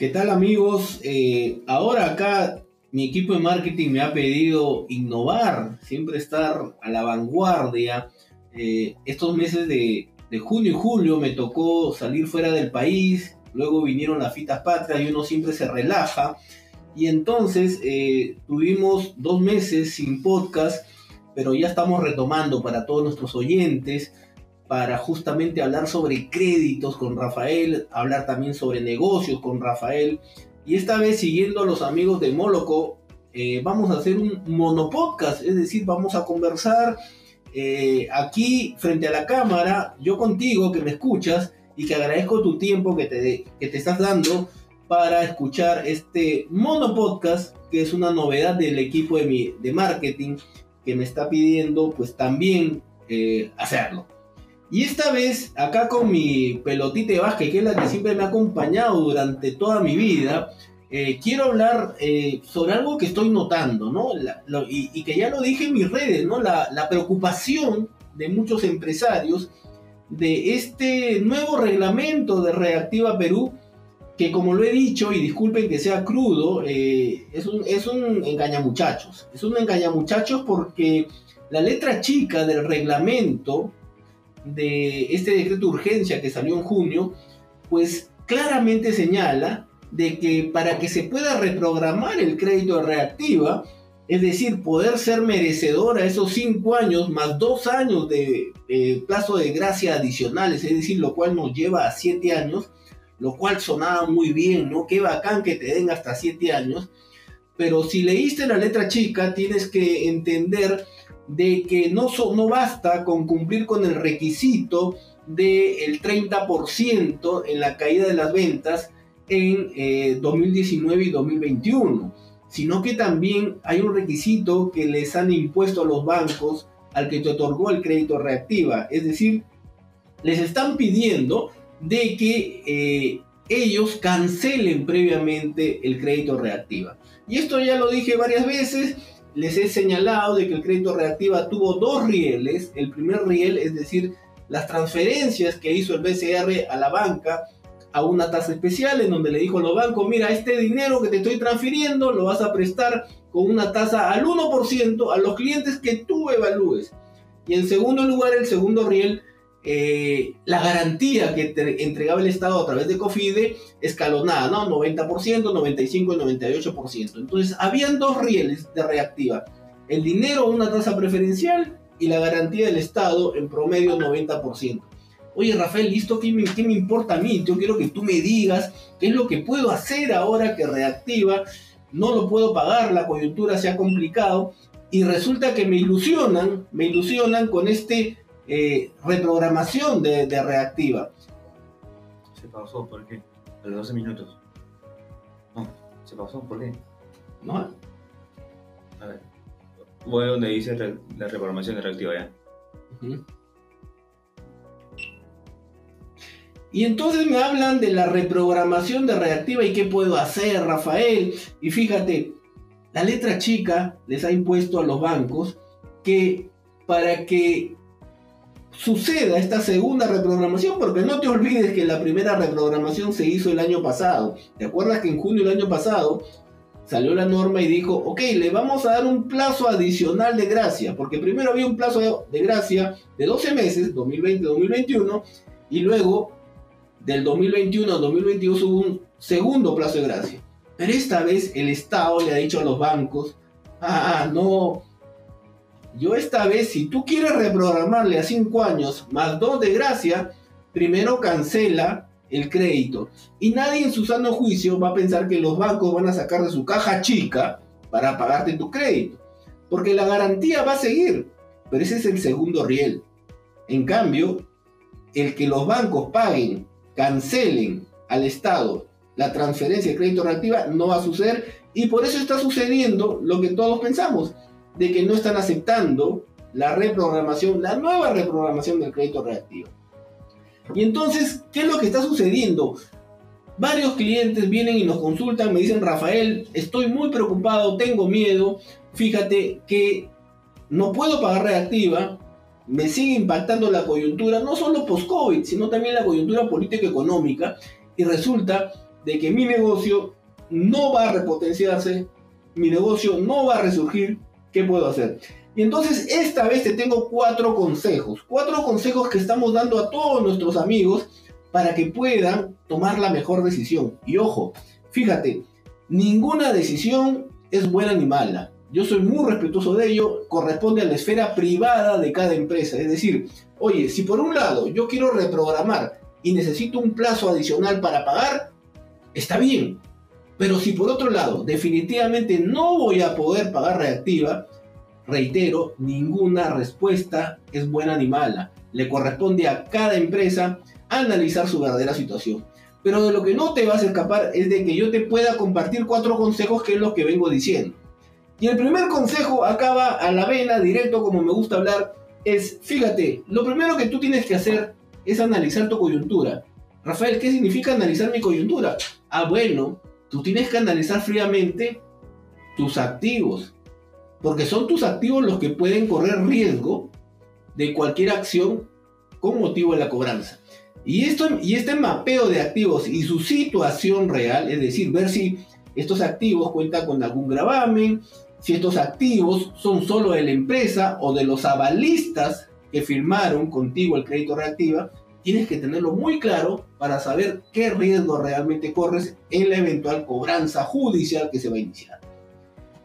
¿Qué tal amigos? Eh, ahora acá mi equipo de marketing me ha pedido innovar, siempre estar a la vanguardia. Eh, estos meses de, junio y julio me tocó salir fuera del país, luego vinieron las fitas patrias y uno siempre se relaja. Y entonces eh, tuvimos dos meses sin podcast, pero ya estamos retomando para todos nuestros oyentes para justamente hablar sobre créditos con Rafael, hablar también sobre negocios con Rafael. Y esta vez siguiendo a los amigos de Moloco, eh, vamos a hacer un monopodcast, es decir, vamos a conversar eh, aquí frente a la cámara, yo contigo que me escuchas y que agradezco tu tiempo que te, que te estás dando para escuchar este monopodcast, que es una novedad del equipo de, mi, de marketing que me está pidiendo pues también eh, hacerlo. Y esta vez, acá con mi pelotita de básquet, que es la que siempre me ha acompañado durante toda mi vida, eh, quiero hablar eh, sobre algo que estoy notando, ¿no? y, que ya lo dije en mis redes, ¿no? La, la, preocupación de muchos empresarios de este nuevo reglamento de Reactiva Perú, que como lo he dicho, y disculpen que sea crudo, eh, es, un, es un engañamuchachos. Es un engañamuchachos porque la letra chica del reglamento de este decreto de urgencia que salió en junio, pues claramente señala de que para que se pueda reprogramar el crédito de reactiva, es decir, poder ser merecedor a esos cinco años más dos años de plazo de gracia adicionales, es decir, lo cual nos lleva a siete años, lo cual sonaba muy bien, ¿no? Qué bacán que te den hasta siete años, pero si leíste la letra chica, tienes que entender de que no, no basta con cumplir con el requisito del 30% en la caída de las ventas en 2019 eh, y 2021, sino que también hay un requisito que les han impuesto a los bancos al que te otorgó el crédito reactiva, es decir, les están pidiendo de que eh, ellos cancelen previamente el crédito reactiva. Y esto ya lo dije varias veces, les he señalado de que el crédito reactiva tuvo dos rieles. El primer riel, es decir, las transferencias que hizo el BCR a la banca a una tasa especial en donde le dijo a los bancos, mira, este dinero que te estoy transfiriendo lo vas a prestar con una tasa al 1% a los clientes que tú evalúes. Y en segundo lugar, el segundo riel eh, la garantía que entregaba el Estado a través de COFIDE escalonada, ¿no? 90%, 95 y 98%. Entonces, habían dos rieles de reactiva. El dinero una tasa preferencial y la garantía del Estado en promedio 90%. Oye, Rafael, ¿listo? ¿Qué me, ¿Qué me importa a mí? Yo quiero que tú me digas qué es lo que puedo hacer ahora que reactiva. No lo puedo pagar, la coyuntura se ha complicado. Y resulta que me ilusionan, me ilusionan con este eh, reprogramación de, reactiva. Se pausó, ¿por qué? A los 12 minutos. No, se pausó, ¿por qué? No. A ver. Voy a donde dice la reprogramación de reactiva ya. Y entonces me hablan de la reprogramación de reactiva y qué puedo hacer, Rafael. Y fíjate, la letra chica les ha impuesto a los bancos que para que suceda esta segunda reprogramación, porque no te olvides que la primera reprogramación se hizo el año pasado. ¿Te acuerdas que en junio del año pasado salió la norma y dijo, ok, le vamos a dar un plazo adicional de gracia, porque primero había un plazo de gracia de 12 meses, 2020-2021, y luego del 2021 al 2022 hubo un segundo plazo de gracia. Pero esta vez el Estado le ha dicho a los bancos, ah, no, yo esta vez, si tú quieres reprogramarle a 5 años más 2 de gracia, primero cancela el crédito. Y nadie en su sano juicio va a pensar que los bancos van a sacar de su caja chica para pagarte tu crédito. Porque la garantía va a seguir. Pero ese es el segundo riel. En cambio, el que los bancos paguen, cancelen al Estado la transferencia de crédito reactiva no va a suceder. Y por eso está sucediendo lo que todos pensamos de que no están aceptando la reprogramación, la nueva reprogramación del crédito reactivo. Y entonces, ¿qué es lo que está sucediendo? Varios clientes vienen y nos consultan, me dicen, Rafael, estoy muy preocupado, tengo miedo, fíjate que no puedo pagar reactiva, me sigue impactando la coyuntura, no solo post-COVID, sino también la coyuntura política económica, y resulta de que mi negocio no va a repotenciarse, mi negocio no va a resurgir, ¿qué puedo hacer? Y entonces esta vez te tengo cuatro consejos, cuatro consejos que estamos dando a todos nuestros amigos para que puedan tomar la mejor decisión. Y ojo, fíjate, ninguna decisión es buena ni mala. Yo soy muy respetuoso de ello, corresponde a la esfera privada de cada empresa. Es decir, oye, si por un lado yo quiero reprogramar y necesito un plazo adicional para pagar, está bien. Pero si por otro lado definitivamente no voy a poder pagar reactiva, reitero, ninguna respuesta es buena ni mala. Le corresponde a cada empresa analizar su verdadera situación. Pero de lo que no te vas a escapar es de que yo te pueda compartir cuatro consejos que es lo que vengo diciendo. Y el primer consejo acaba a la vena, directo como me gusta hablar, es, fíjate, lo primero que tú tienes que hacer es analizar tu coyuntura. Rafael, ¿qué significa analizar mi coyuntura? Ah, bueno, tú tienes que analizar fríamente tus activos, porque son tus activos los que pueden correr riesgo de cualquier acción con motivo de la cobranza. Y, esto, y este mapeo de activos y su situación real, es decir, ver si estos activos cuentan con algún gravamen, si estos activos son solo de la empresa o de los avalistas que firmaron contigo el crédito reactiva, tienes que tenerlo muy claro para saber qué riesgo realmente corres en la eventual cobranza judicial que se va a iniciar.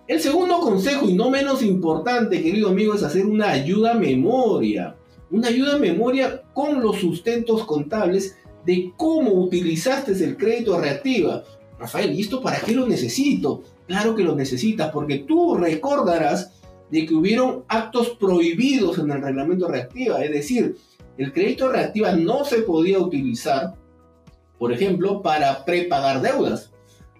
El segundo consejo y no menos importante, querido amigo, es hacer una ayuda a memoria una ayuda a memoria con los sustentos contables de cómo utilizaste el crédito reactiva. Rafael, ¿y esto para qué lo necesito? Claro que lo necesitas porque tú recordarás de que hubieron actos prohibidos en el reglamento reactiva, es decir, el crédito reactiva no se podía utilizar, por ejemplo, para prepagar deudas,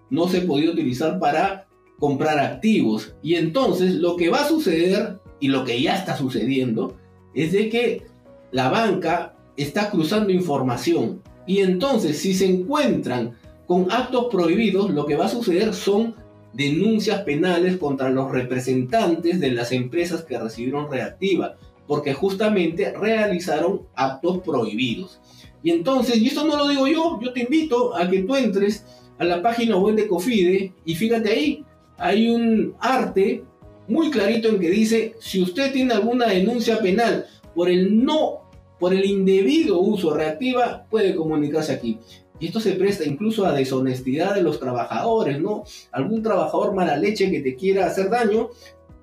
no se podía utilizar para comprar activos. Y entonces lo que va a suceder, y lo que ya está sucediendo, es de que la banca está cruzando información y entonces si se encuentran con actos prohibidos, lo que va a suceder son denuncias penales contra los representantes de las empresas que recibieron reactiva, porque justamente realizaron actos prohibidos. Y entonces, y esto no lo digo yo, yo te invito a que tú entres a la página web de Cofide y fíjate ahí, hay un arte muy clarito en que dice, si usted tiene alguna denuncia penal por el no, por el indebido uso reactiva, puede comunicarse aquí. Y esto se presta incluso a deshonestidad de los trabajadores, ¿no? Algún trabajador mala leche que te quiera hacer daño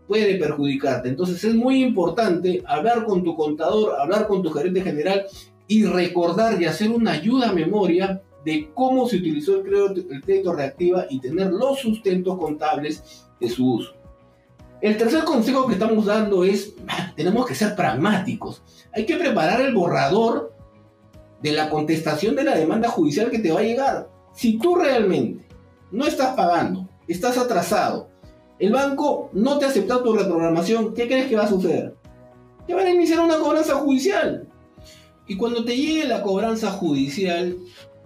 puede perjudicarte. Entonces es muy importante hablar con tu contador, hablar con tu gerente general y recordar y hacer una ayuda a memoria de cómo se utilizó el crédito, reactiva y tener los sustentos contables de su uso. El tercer consejo que estamos dando es, ah, tenemos que ser pragmáticos. Hay que preparar el borrador de la contestación de la demanda judicial que te va a llegar. Si tú realmente no estás pagando, estás atrasado, el banco no te ha aceptado tu reprogramación, ¿qué crees que va a suceder? Te van a iniciar una cobranza judicial. Y cuando te llegue la cobranza judicial,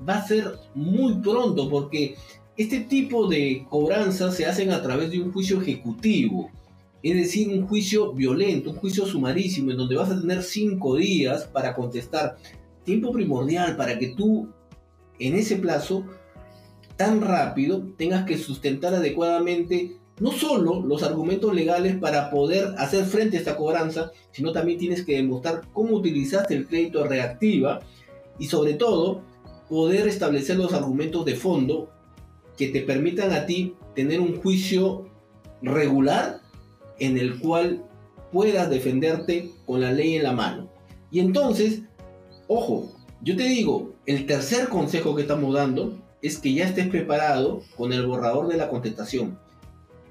va a ser muy pronto porque este tipo de cobranzas se hacen a través de un juicio ejecutivo es decir, un juicio violento, un juicio sumarísimo, en donde vas a tener cinco días para contestar. Tiempo primordial para que tú, en ese plazo tan rápido, tengas que sustentar adecuadamente no solo los argumentos legales para poder hacer frente a esta cobranza, sino también tienes que demostrar cómo utilizaste el crédito reactiva y sobre todo poder establecer los argumentos de fondo que te permitan a ti tener un juicio regular en el cual puedas defenderte con la ley en la mano. Y entonces, ojo, yo te digo, el tercer consejo que estamos dando es que ya estés preparado con el borrador de la contestación.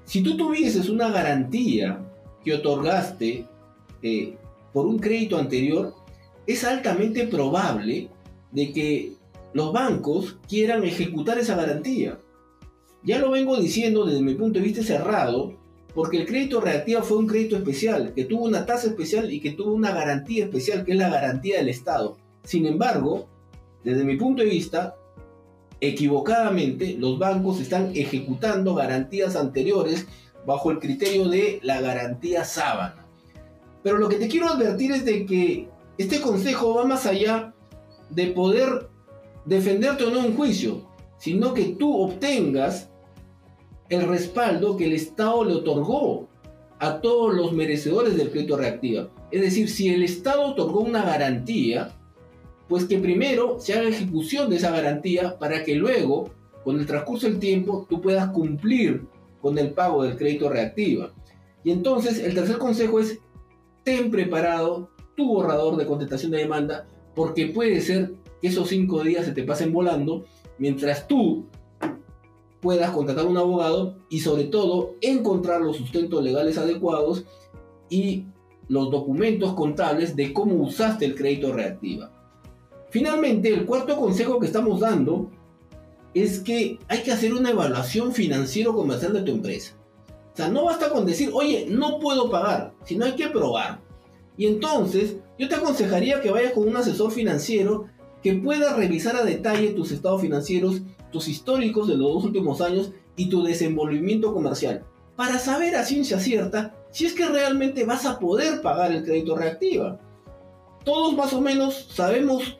Si tú tuvieses una garantía que otorgaste eh, por un crédito anterior, es altamente probable de que los bancos quieran ejecutar esa garantía. Ya lo vengo diciendo desde mi punto de vista cerrado, porque el crédito reactivo fue un crédito especial, que tuvo una tasa especial y que tuvo una garantía especial, que es la garantía del Estado. Sin embargo, desde mi punto de vista, equivocadamente los bancos están ejecutando garantías anteriores bajo el criterio de la garantía sábana. Pero lo que te quiero advertir es de que este consejo va más allá de poder defenderte o no en juicio. sino que tú obtengas el respaldo que el Estado le otorgó a todos los merecedores del crédito reactiva. Es decir, si el Estado otorgó una garantía, pues que primero se haga ejecución de esa garantía para que luego, con el transcurso del tiempo, tú puedas cumplir con el pago del crédito reactiva. Y entonces el tercer consejo es, ten preparado tu borrador de contestación de demanda, porque puede ser que esos cinco días se te pasen volando, mientras tú puedas contratar un abogado y sobre todo encontrar los sustentos legales adecuados y los documentos contables de cómo usaste el crédito reactiva. Finalmente, el cuarto consejo que estamos dando es que hay que hacer una evaluación financiero-comercial de tu empresa. O sea, no basta con decir, oye, no puedo pagar, sino hay que probar. Y entonces, yo te aconsejaría que vayas con un asesor financiero que pueda revisar a detalle tus estados financieros, tus históricos de los dos últimos años y tu desenvolvimiento comercial, para saber a ciencia cierta si es que realmente vas a poder pagar el crédito reactiva. Todos más o menos sabemos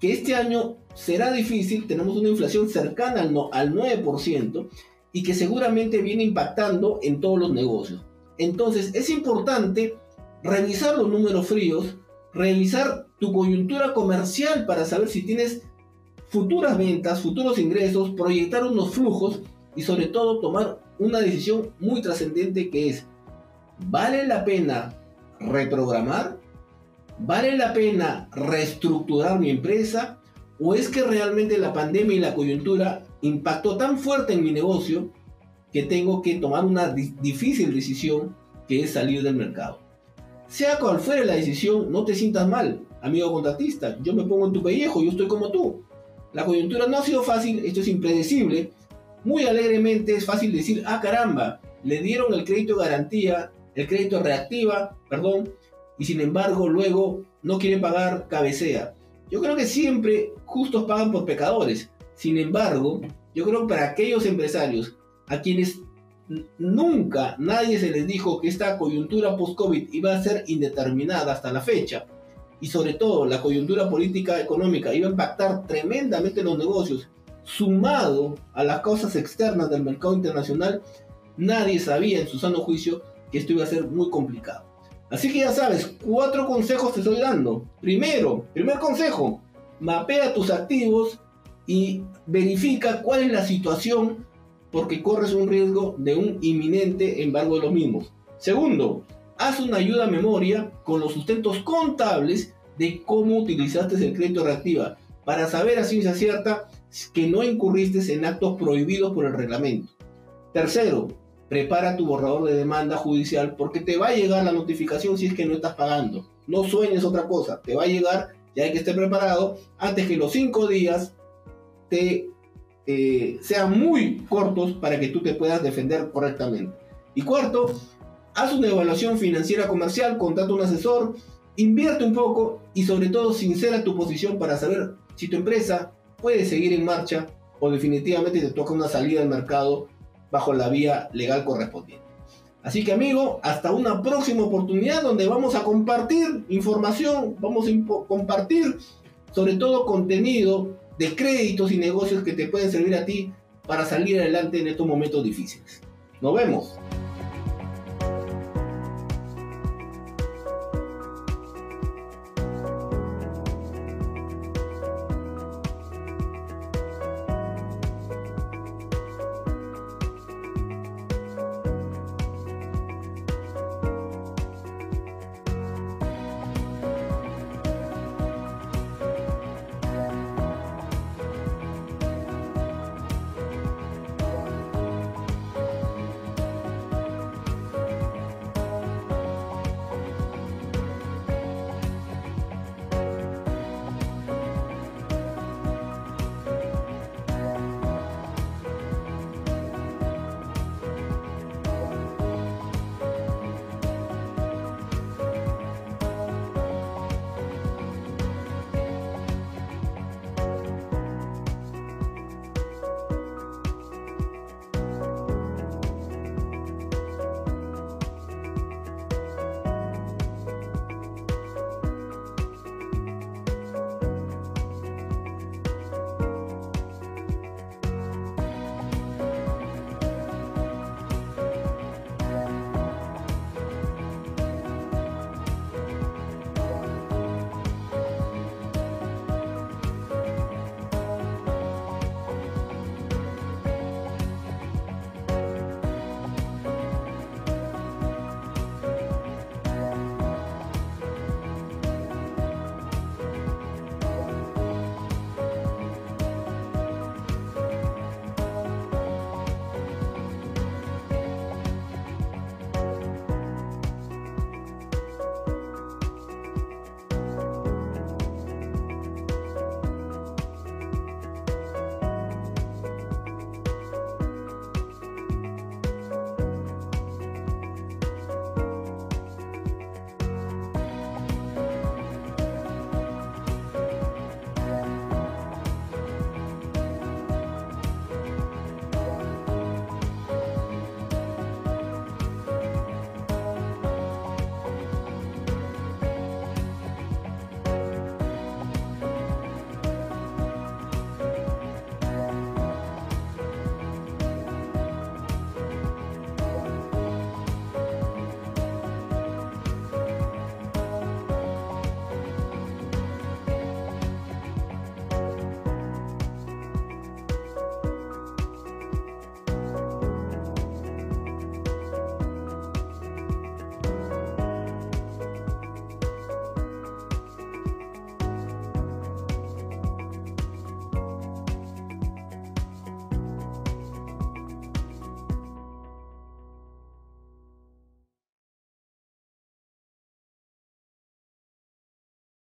que este año será difícil, tenemos una inflación cercana al, no, al 9% y que seguramente viene impactando en todos los negocios. Entonces es importante revisar los números fríos, revisar tu coyuntura comercial para saber si tienes futuras ventas, futuros ingresos, proyectar unos flujos y sobre todo tomar una decisión muy trascendente que es, ¿vale la pena reprogramar? ¿Vale la pena reestructurar mi empresa? ¿O es que realmente la pandemia y la coyuntura impactó tan fuerte en mi negocio que tengo que tomar una difícil decisión que es salir del mercado? Sea cual fuere la decisión, no te sientas mal, amigo contratista. Yo me pongo en tu pellejo, yo estoy como tú. La coyuntura no ha sido fácil, esto es impredecible. Muy alegremente es fácil decir, ah caramba, le dieron el crédito garantía, el crédito reactiva, perdón, y sin embargo luego no quieren pagar, cabecea. Yo creo que siempre justos pagan por pecadores. Sin embargo, yo creo que para aquellos empresarios a quienes nunca nadie se les dijo que esta coyuntura post-COVID iba a ser indeterminada hasta la fecha. Y sobre todo la coyuntura política económica iba a impactar tremendamente los negocios, sumado a las causas externas del mercado internacional, nadie sabía en su sano juicio que esto iba a ser muy complicado. Así que ya sabes, cuatro consejos te estoy dando. Primero, primer consejo, mapea tus activos y verifica cuál es la situación porque corres un riesgo de un inminente embargo de los mismos. Segundo, haz una ayuda a memoria con los sustentos contables de cómo utilizaste el crédito reactiva para saber a ciencia cierta que no incurriste en actos prohibidos por el reglamento. Tercero, prepara tu borrador de demanda judicial porque te va a llegar la notificación si es que no estás pagando. No sueñes otra cosa, te va a llegar, ya hay que estar preparado antes que los cinco días te eh, sean muy cortos para que tú te puedas defender correctamente. Y cuarto, haz una evaluación financiera comercial, contrata un asesor, invierte un poco y sobre todo sincera tu posición para saber si tu empresa puede seguir en marcha o definitivamente te toca una salida al mercado bajo la vía legal correspondiente. Así que amigo, hasta una próxima oportunidad donde vamos a compartir información, vamos a compartir sobre todo contenido de créditos y negocios que te pueden servir a ti para salir adelante en estos momentos difíciles. Nos vemos.